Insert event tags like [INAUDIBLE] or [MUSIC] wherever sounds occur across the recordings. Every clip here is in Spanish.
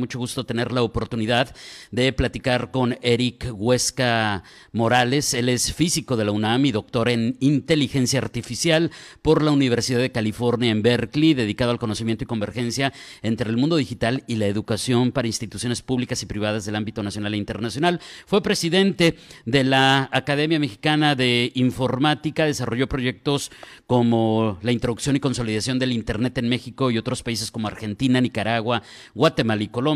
mucho gusto tener la oportunidad de platicar con Eric Huesca Morales. Él es físico de la UNAM y doctor en inteligencia artificial por la Universidad de California en Berkeley, dedicado al conocimiento y convergencia entre el mundo digital y la educación para instituciones públicas y privadas del ámbito nacional e internacional. Fue presidente de la Academia Mexicana de Informática, desarrolló proyectos como la introducción y consolidación del Internet en México y otros países como Argentina, Nicaragua, Guatemala y Colombia,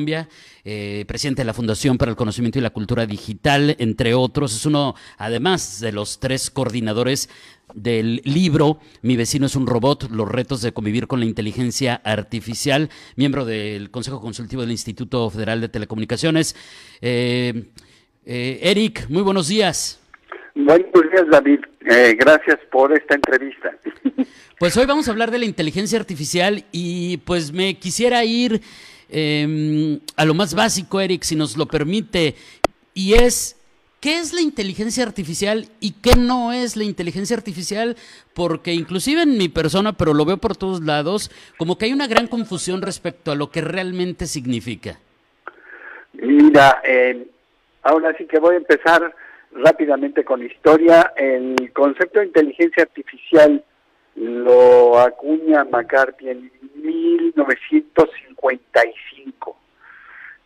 eh, presidente de la Fundación para el Conocimiento y la Cultura Digital, entre otros. Es uno, además de los tres coordinadores del libro Mi vecino es un robot, los retos de convivir con la inteligencia artificial, miembro del Consejo Consultivo del Instituto Federal de Telecomunicaciones. Eh, eh, Eric, muy buenos días. Buenos días, David. gracias por esta entrevista. Pues hoy vamos a hablar de la inteligencia artificial y pues me quisiera ir eh, a lo más básico, Eric, si nos lo permite, y es, ¿qué es la inteligencia artificial y qué no es la inteligencia artificial? Porque inclusive en mi persona, pero lo veo por todos lados, como que hay una gran confusión respecto a lo que realmente significa. Mira, eh, ahora sí que voy a empezar rápidamente con historia. El concepto de inteligencia artificial lo acuña McCarthy en 1955.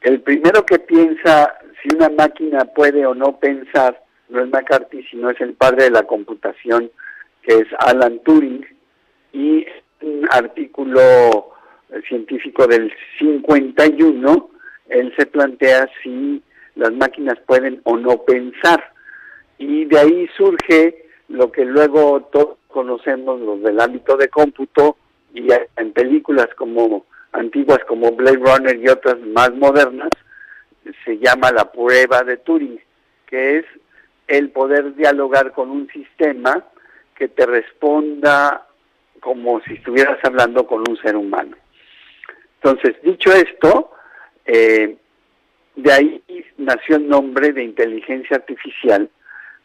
El primero que piensa si una máquina puede o no pensar no es McCarthy, sino es el padre de la computación, que es Alan Turing, y un artículo científico del 51, él se plantea si las máquinas pueden o no pensar. Y de ahí surge lo que luego todos conocemos, los del ámbito de cómputo, y en películas como antiguas como Blade Runner y otras más modernas, se llama la prueba de Turing, que es el poder dialogar con un sistema que te responda como si estuvieras hablando con un ser humano. Entonces, dicho esto, eh, de ahí nació el nombre de inteligencia artificial,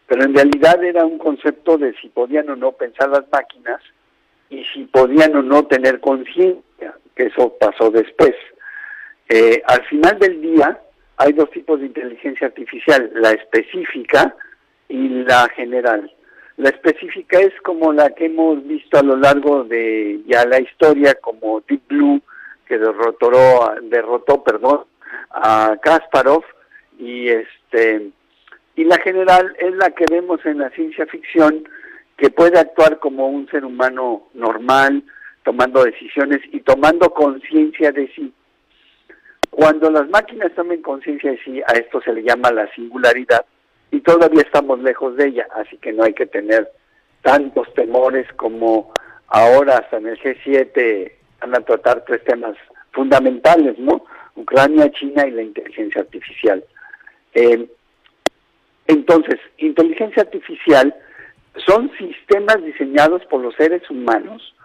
pero en realidad era un concepto de si podían o no pensar las máquinas y si podían o no tener conciencia, que eso pasó después. Eh, al final del día hay dos tipos de inteligencia artificial, la específica y la general. La específica es como la que hemos visto a lo largo de ya la historia, como Deep Blue, que derrotó, derrotó perdón, a Kasparov, y este y la general es la que vemos en la ciencia ficción, que puede actuar como un ser humano normal, tomando decisiones y tomando conciencia de sí. Cuando las máquinas tomen conciencia de sí, a esto se le llama la singularidad y todavía estamos lejos de ella, así que no hay que tener tantos temores como ahora hasta en el G7 van a tratar tres temas fundamentales, ¿no? Ucrania, China y la inteligencia artificial. Eh, entonces, inteligencia artificial son sistemas diseñados por los seres humanos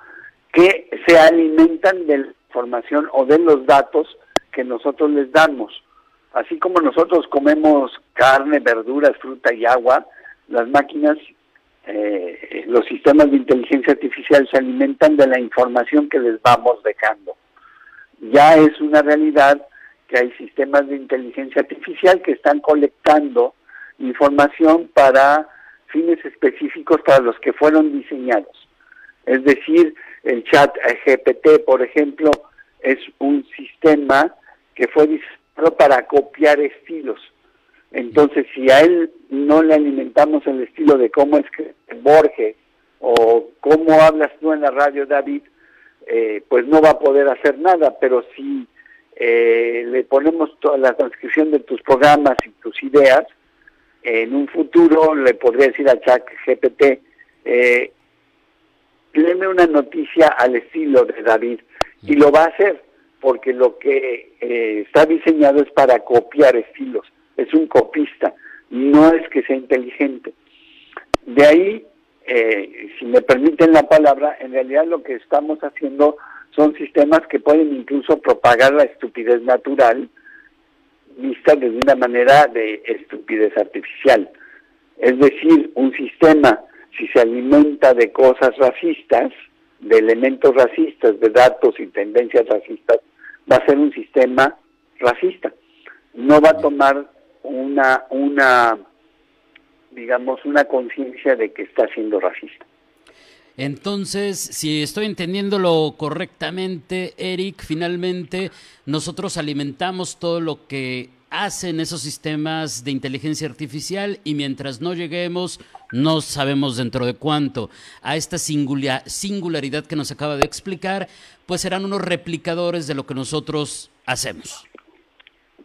que se alimentan de la información o de los datos que nosotros les damos. Así como nosotros comemos carne, verduras, fruta y agua, las máquinas, eh, los sistemas de inteligencia artificial se alimentan de la información que les vamos dejando. Ya es una realidad que hay sistemas de inteligencia artificial que están colectando información para fines específicos para los que fueron diseñados. Es decir, el chat GPT, por ejemplo, es un sistema que fue diseñado para copiar estilos. Entonces, si a él no le alimentamos el estilo de cómo es que Borges o cómo hablas tú en la radio, David, eh, pues no va a poder hacer nada, pero si eh, le ponemos toda la transcripción de tus programas y tus ideas, en un futuro le podría decir a Chat GPT, eh, una noticia al estilo de David y lo va a hacer porque lo que eh, está diseñado es para copiar estilos, es un copista, no es que sea inteligente. De ahí, eh, si me permiten la palabra, en realidad lo que estamos haciendo son sistemas que pueden incluso propagar la estupidez natural vista desde una manera de estupidez artificial. Es decir, un sistema, si se alimenta de cosas racistas, de elementos racistas, de datos y tendencias racistas, va a ser un sistema racista. No va a tomar una, una digamos, una conciencia de que está siendo racista. Entonces, si estoy entendiéndolo correctamente, Eric, finalmente nosotros alimentamos todo lo que hacen esos sistemas de inteligencia artificial y mientras no lleguemos, no sabemos dentro de cuánto, a esta singularidad que nos acaba de explicar, pues serán unos replicadores de lo que nosotros hacemos.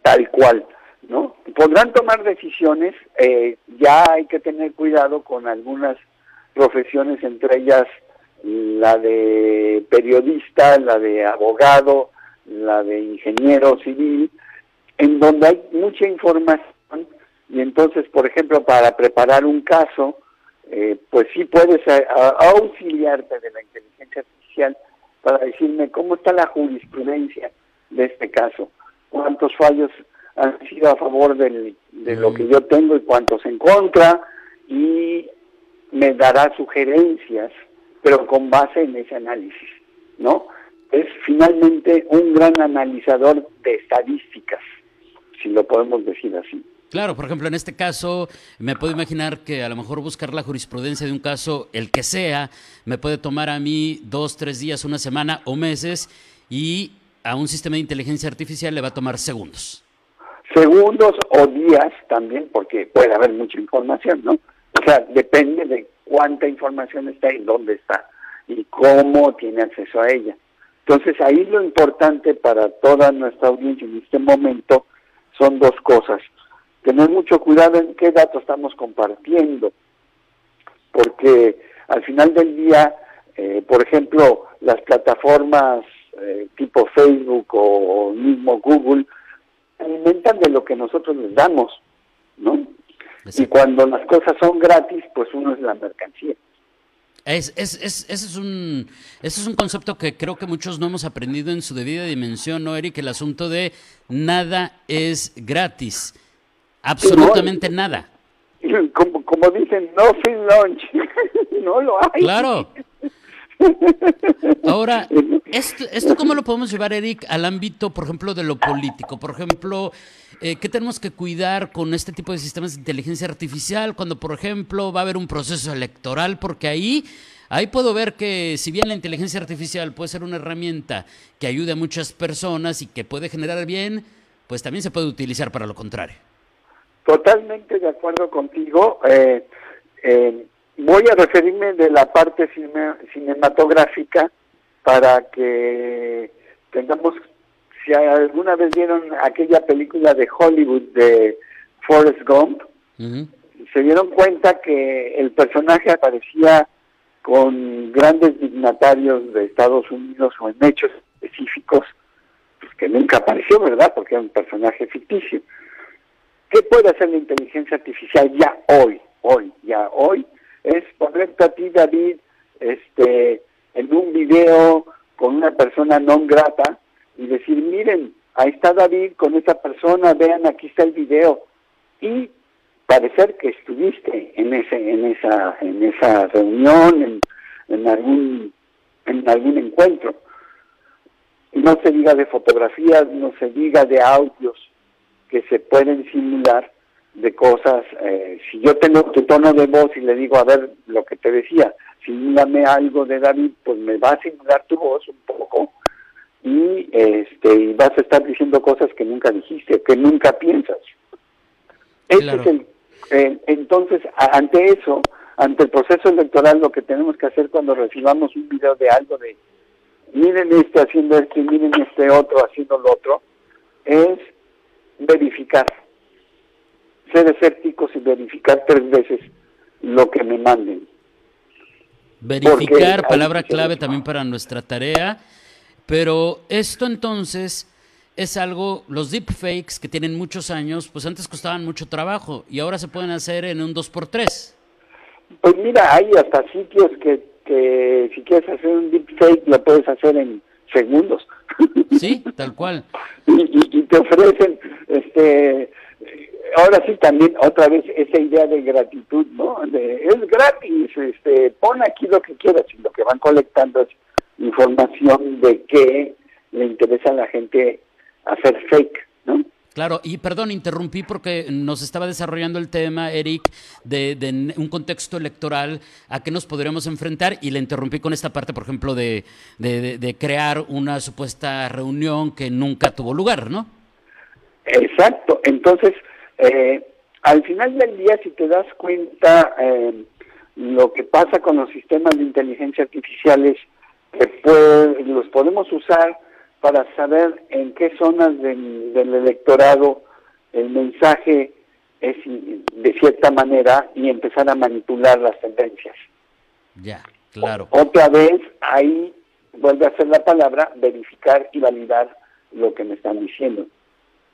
Tal cual, ¿no? Podrán tomar decisiones, eh, ya hay que tener cuidado con algunas profesiones, entre ellas la de periodista, la de abogado, la de ingeniero civil, en donde hay mucha información y entonces, por ejemplo, para preparar un caso, eh, pues sí puedes auxiliarte de la inteligencia artificial para decirme cómo está la jurisprudencia de este caso, cuántos fallos han sido a favor de lo mm. que yo tengo y cuántos en contra, y me dará sugerencias, pero con base en ese análisis, ¿no? Es finalmente un gran analizador de estadísticas, si lo podemos decir así. Claro, por ejemplo, en este caso, me puedo imaginar que a lo mejor buscar la jurisprudencia de un caso, el que sea, me puede tomar a mí dos, tres días, una semana o meses, y a un sistema de inteligencia artificial le va a tomar segundos. Segundos o días también, porque puede haber mucha información, ¿no? O sea, depende de cuánta información está y dónde está y cómo tiene acceso a ella. Entonces ahí lo importante para toda nuestra audiencia en este momento son dos cosas. Tener mucho cuidado en qué datos estamos compartiendo, porque al final del día, eh, por ejemplo, las plataformas eh, tipo Facebook o, o mismo Google alimentan de lo que nosotros les damos, ¿no? Y cuando las cosas son gratis, pues uno es la mercancía. Es, es, es, ese, es un, ese es un concepto que creo que muchos no hemos aprendido en su debida dimensión, ¿no, Eric? El asunto de nada es gratis. Absolutamente nada. [LAUGHS] Como, como dicen, no free lunch. [LAUGHS] no lo hay. Claro. Ahora, ¿esto, ¿esto cómo lo podemos llevar, Eric, al ámbito, por ejemplo, de lo político? Por ejemplo, eh, ¿qué tenemos que cuidar con este tipo de sistemas de inteligencia artificial cuando, por ejemplo, va a haber un proceso electoral? Porque ahí, ahí puedo ver que si bien la inteligencia artificial puede ser una herramienta que ayude a muchas personas y que puede generar bien, pues también se puede utilizar para lo contrario. Totalmente de acuerdo contigo. Eh, eh, voy a referirme de la parte cinematográfica para que tengamos si alguna vez vieron aquella película de Hollywood de Forrest Gump, se dieron cuenta que el personaje aparecía con grandes dignatarios de Estados Unidos o en hechos específicos, pues que nunca apareció, ¿verdad? Porque era un personaje ficticio. ¿Qué puede hacer la inteligencia artificial ya hoy? Hoy, ya hoy, es ponerte a ti, David, este, en un video con una persona no grata, y decir, miren, ahí está David con esa persona, vean, aquí está el video. Y parecer que estuviste en ese en esa en esa reunión en, en algún en algún encuentro no se diga de fotografías no se diga de audios que se pueden simular de cosas eh, si yo tengo tu tono de voz y le digo a ver lo que te decía simúlame algo de David pues me va a simular tu voz un poco y este y vas a estar diciendo cosas que nunca dijiste, que nunca piensas. Ese es el, eh, entonces, ante eso, ante el proceso electoral, lo que tenemos que hacer cuando recibamos un video de algo de miren este haciendo esto y miren este otro haciendo lo otro, es verificar, ser escépticos y verificar tres veces lo que me manden. Verificar, palabra clave también para nuestra tarea pero esto entonces es algo, los deepfakes que tienen muchos años, pues antes costaban mucho trabajo y ahora se pueden hacer en un 2x3. Pues mira, hay hasta sitios que, que si quieres hacer un deepfake lo puedes hacer en segundos. Sí, tal cual. [LAUGHS] y, te ofrecen este ahora sí también otra vez esa idea de gratitud, ¿no? De, es gratis, este, pon aquí lo que quieras y lo que van colectando es información de que le interesa a la gente hacer fake, ¿no? Claro, y perdón, interrumpí porque nos estaba desarrollando el tema, Eric, de, un contexto electoral a qué nos podríamos enfrentar y le interrumpí con esta parte, por ejemplo, de, de crear una supuesta reunión que nunca tuvo lugar, ¿no? Exacto, entonces, eh, al final del día, si te das cuenta, eh, lo que pasa con los sistemas de inteligencia artificiales, que los podemos usar para saber en qué zonas del, electorado el mensaje es de cierta manera y empezar a manipular las tendencias. Ya, claro. Otra vez, ahí vuelve a ser la palabra verificar y validar lo que me están diciendo.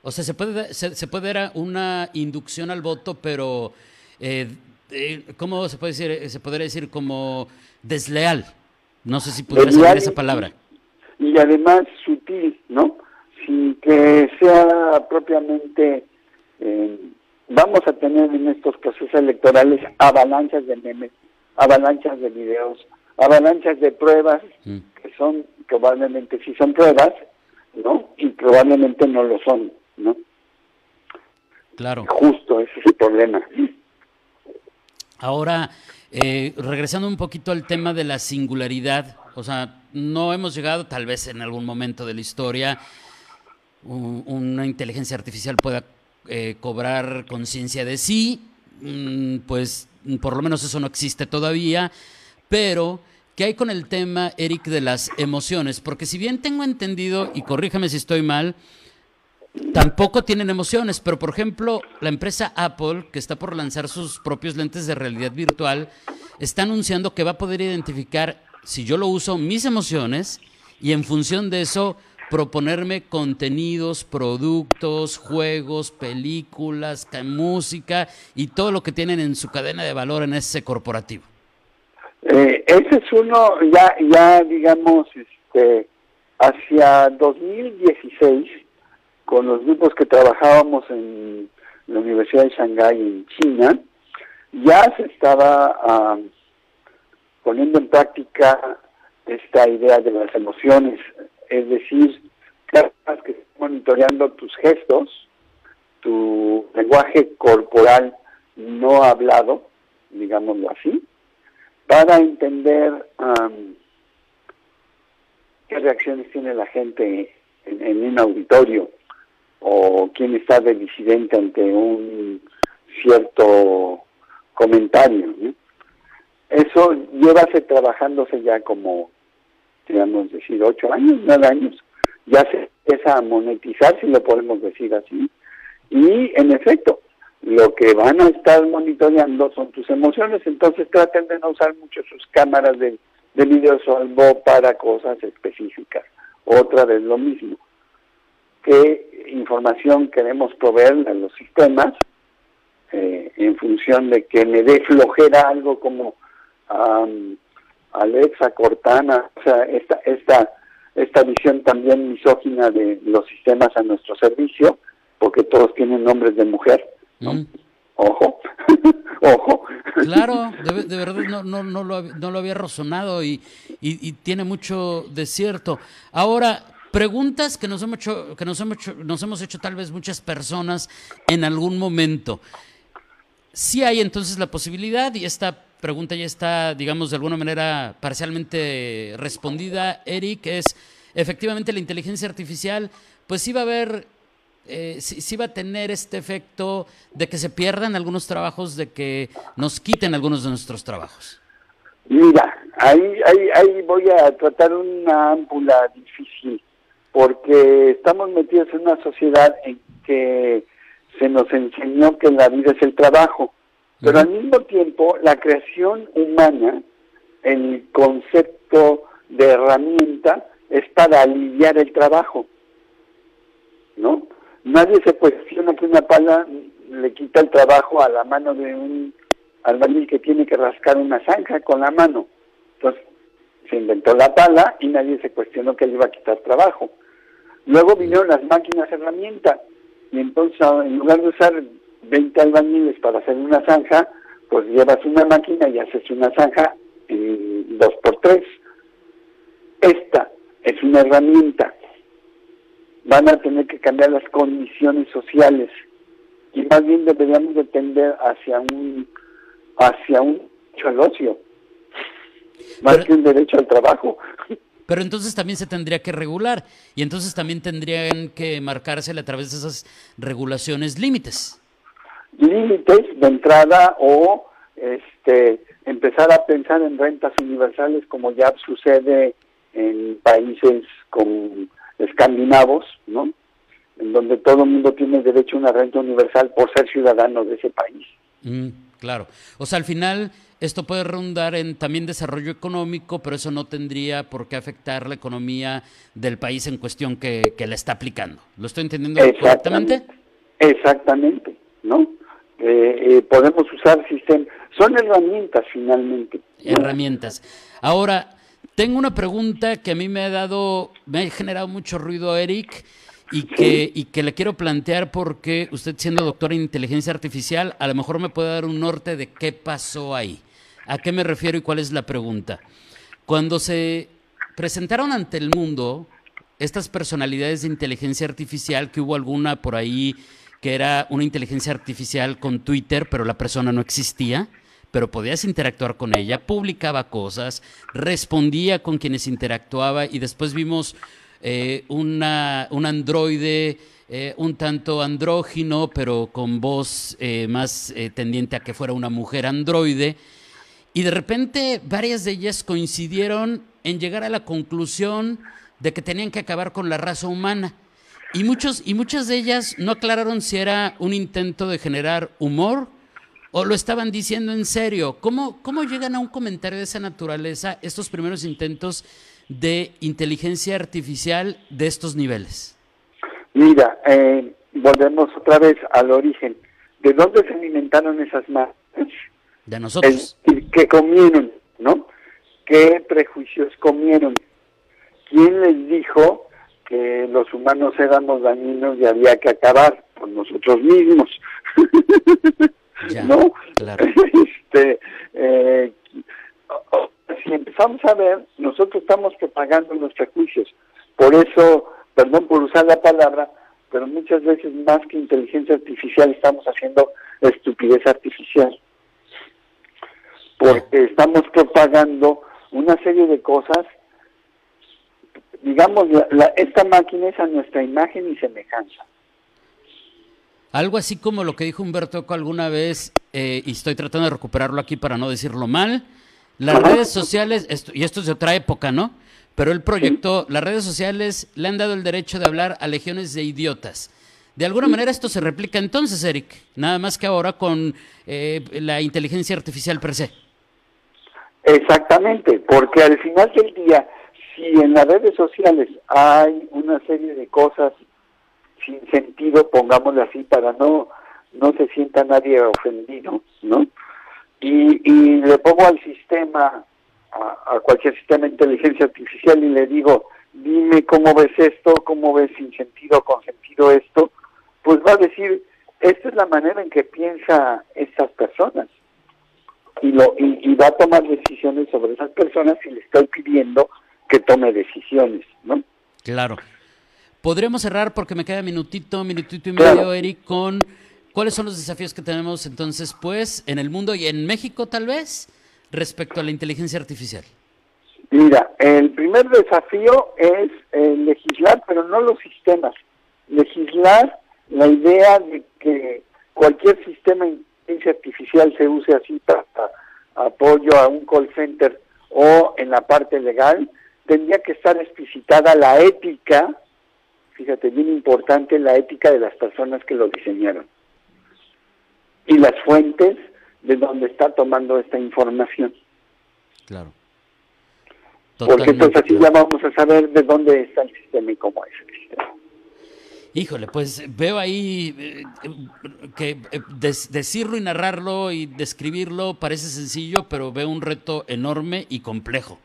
O sea, se puede, se, puede dar una inducción al voto, pero eh, eh, ¿cómo se puede decir? Se podría decir como desleal. No sé si pudiera ser esa palabra y además sutil, ¿no? Sin que sea propiamente, eh, vamos a tener en estos procesos electorales avalanchas de memes, avalanchas de videos, avalanchas de pruebas, mm. que son probablemente sí son pruebas, ¿no? Y probablemente no lo son, ¿no? Claro. Justo, ese es el problema. Ahora, eh, regresando un poquito al tema de la singularidad, o sea, no hemos llegado, tal vez en algún momento de la historia, una inteligencia artificial pueda eh, cobrar conciencia de sí, mm, pues por lo menos eso no existe todavía, pero ¿qué hay con el tema, Eric, de las emociones? Porque si bien tengo entendido, y corríjame si estoy mal, tampoco tienen emociones, pero por ejemplo, la empresa Apple, que está por lanzar sus propios lentes de realidad virtual, está anunciando que va a poder identificar si yo lo uso, mis emociones y en función de eso proponerme contenidos, productos, juegos, películas, música y todo lo que tienen en su cadena de valor en ese corporativo. Eh, ese es uno, ya, ya digamos, este, hacia 2016, con los grupos que trabajábamos en la Universidad de Shanghái en China, ya se estaba ah, poniendo en práctica esta idea de las emociones, es decir, que monitoreando tus gestos, tu lenguaje corporal no hablado, digámoslo así, para entender qué reacciones tiene la gente en, un auditorio o quién está de disidente ante un cierto comentario. ¿no? Eso llevase trabajándose ya como, digamos decir, ocho años, nueve años. Ya se empieza a monetizar, si lo podemos decir así. Y en efecto, lo que van a estar monitoreando son tus emociones, entonces traten de no usar mucho sus cámaras de, de video salvo para cosas específicas. Otra vez lo mismo. ¿Qué información queremos proveer a los sistemas eh, en función de que me dé flojera algo como Alexa, Cortana, o sea, esta, esta, esta visión también misógina de los sistemas a nuestro servicio, porque todos tienen nombres de mujer, ¿no? Mm. Ojo, [LAUGHS] ojo. Claro, de, verdad no, no, no, lo, no lo había razonado y, y, tiene mucho de cierto. Ahora, preguntas que nos hemos hecho, que nos hemos nos hemos hecho tal vez muchas personas en algún momento. Si hay entonces la posibilidad, y esta pregunta ya está, digamos, de alguna manera parcialmente respondida, Eric, es efectivamente la inteligencia artificial, pues sí va a haber, eh, sí, va a tener este efecto de que se pierdan algunos trabajos, de que nos quiten algunos de nuestros trabajos. Mira, ahí, ahí, ahí voy a tratar una ámpula difícil, porque estamos metidos en una sociedad en que se nos enseñó que la vida es el trabajo pero al mismo tiempo, la creación humana, el concepto de herramienta, es para aliviar el trabajo. ¿No? Nadie se cuestiona que una pala le quita el trabajo a la mano de un albañil que tiene que rascar una zanja con la mano. Entonces, se inventó la pala y nadie se cuestionó que le iba a quitar trabajo. Luego vinieron las máquinas herramientas y entonces en lugar de usar 20 albañiles para hacer una zanja, pues llevas una máquina y haces una zanja en dos por tres. Esta es una herramienta. Van a tener que cambiar las condiciones sociales y más bien deberíamos de tender hacia un hacia un derecho al ocio, más que un derecho al trabajo. [LAUGHS] Pero entonces también se tendría que regular y entonces también tendrían que marcársele a través de esas regulaciones límites. Límites de entrada o este empezar a pensar en rentas universales como ya sucede en países como escandinavos, ¿no? En donde todo el mundo tiene derecho a una renta universal por ser ciudadano de ese país. Mm, claro. O sea, al final esto puede redundar en también desarrollo económico, pero eso no tendría por qué afectar la economía del país en cuestión que, que la está aplicando. ¿Lo estoy entendiendo correctamente? Exactamente, ¿no? Eh, eh, podemos usar sistemas, son herramientas finalmente. Herramientas. Ahora, tengo una pregunta que a mí me ha dado, me ha generado mucho ruido, Eric, y que, y que le quiero plantear porque usted siendo doctor en inteligencia artificial, a lo mejor me puede dar un norte de qué pasó ahí. ¿A qué me refiero y cuál es la pregunta? Cuando se presentaron ante el mundo estas personalidades de inteligencia artificial, que hubo alguna por ahí que era una inteligencia artificial con Twitter, pero la persona no existía, pero podías interactuar con ella, publicaba cosas, respondía con quienes interactuaba y después vimos eh, una, un androide eh, un tanto andrógino, pero con voz eh, más tendiente a que fuera una mujer androide y de repente varias de ellas coincidieron en llegar a la conclusión de que tenían que acabar con la raza humana. Y, muchos, y muchas de ellas no aclararon si era un intento de generar humor o lo estaban diciendo en serio. ¿Cómo, cómo llegan a un comentario de esa naturaleza estos primeros intentos de inteligencia artificial de estos niveles? Mira, eh, volvemos otra vez al origen. ¿De dónde se alimentaron esas máquinas? de nosotros. ¿Qué comieron, ¿no? ¿Qué prejuicios comieron? ¿Quién les dijo que los humanos éramos dañinos y había que acabar con nosotros mismos? [LAUGHS] ¿No? Claro. [LAUGHS] Este, eh, si empezamos a ver, nosotros estamos propagando los prejuicios. Por eso, perdón por usar la palabra, pero muchas veces más que inteligencia artificial estamos haciendo estupidez artificial porque estamos propagando una serie de cosas, digamos, esta máquina es a nuestra imagen y semejanza. Algo así como lo que dijo Humberto alguna vez, eh, y estoy tratando de recuperarlo aquí para no decirlo mal, las redes sociales, y esto es de otra época, ¿no? Pero el proyecto, las redes sociales le han dado el derecho de hablar a legiones de idiotas. De alguna manera esto se replica entonces, Eric, nada más que ahora con eh, la inteligencia artificial per se. Exactamente, porque al final del día, si en las redes sociales hay una serie de cosas sin sentido, pongámoslo así, para no no se sienta nadie ofendido, ¿no? Y, y le pongo al sistema, a, a, cualquier sistema de inteligencia artificial y le digo, dime cómo ves esto, cómo ves sin sentido con sentido esto, pues va a decir, esta es la manera en que piensa estas personas y, lo, y, va a tomar decisiones sobre esas personas y le estoy pidiendo que tome decisiones, ¿no? Claro. Podremos cerrar porque me queda minutito, minutito y medio, Eric, con cuáles son los desafíos que tenemos entonces, pues, en el mundo y en México tal vez, respecto a la inteligencia artificial. Mira, el primer desafío es eh, legislar, pero no los sistemas. Legislar la idea de que cualquier sistema artificial se use así para apoyo a un call center o en la parte legal, tendría que estar explicitada la ética, fíjate, bien importante, la ética de las personas que lo diseñaron y las fuentes de donde está tomando esta información. Claro. Porque entonces así ya vamos a saber de dónde está el sistema y cómo es el sistema. Híjole, pues veo ahí eh, que eh, decirlo y narrarlo y describirlo parece sencillo, pero veo un reto enorme y complejo.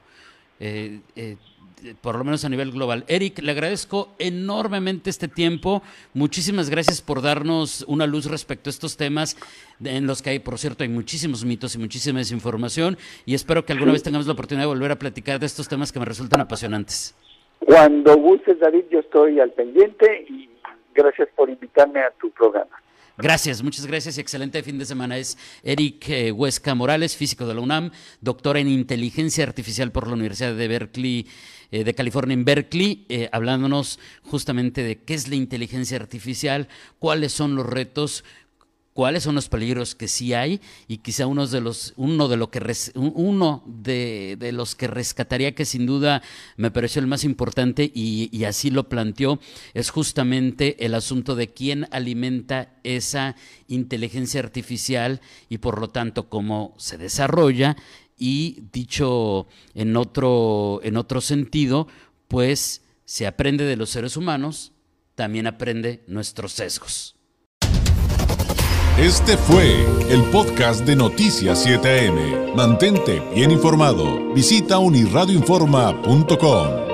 Eh, por lo menos a nivel global. Eric, le agradezco enormemente este tiempo. Muchísimas gracias por darnos una luz respecto a estos temas en los que hay, por cierto, hay muchísimos mitos y muchísima desinformación. Y espero que alguna vez tengamos la oportunidad de volver a platicar de estos temas que me resultan apasionantes. Cuando gustes, David, yo estoy al pendiente y gracias por invitarme a tu programa. Gracias, muchas gracias y excelente fin de semana. Es Eric eh, Huesca Morales, físico de la UNAM, doctor en inteligencia artificial por la Universidad de Berkeley, eh, de California en Berkeley, eh, hablándonos justamente de qué es la inteligencia artificial, cuáles son los retos, cuáles son los peligros que sí hay y quizá uno de los uno de lo que uno de, de, los que rescataría que sin duda me pareció el más importante y, y, así lo planteó es justamente el asunto de quién alimenta esa inteligencia artificial y por lo tanto cómo se desarrolla y dicho en otro en otro sentido pues se aprende de los seres humanos también aprende nuestros sesgos este fue el podcast de Noticias 7am. Mantente bien informado. Visita unirradioinforma.com.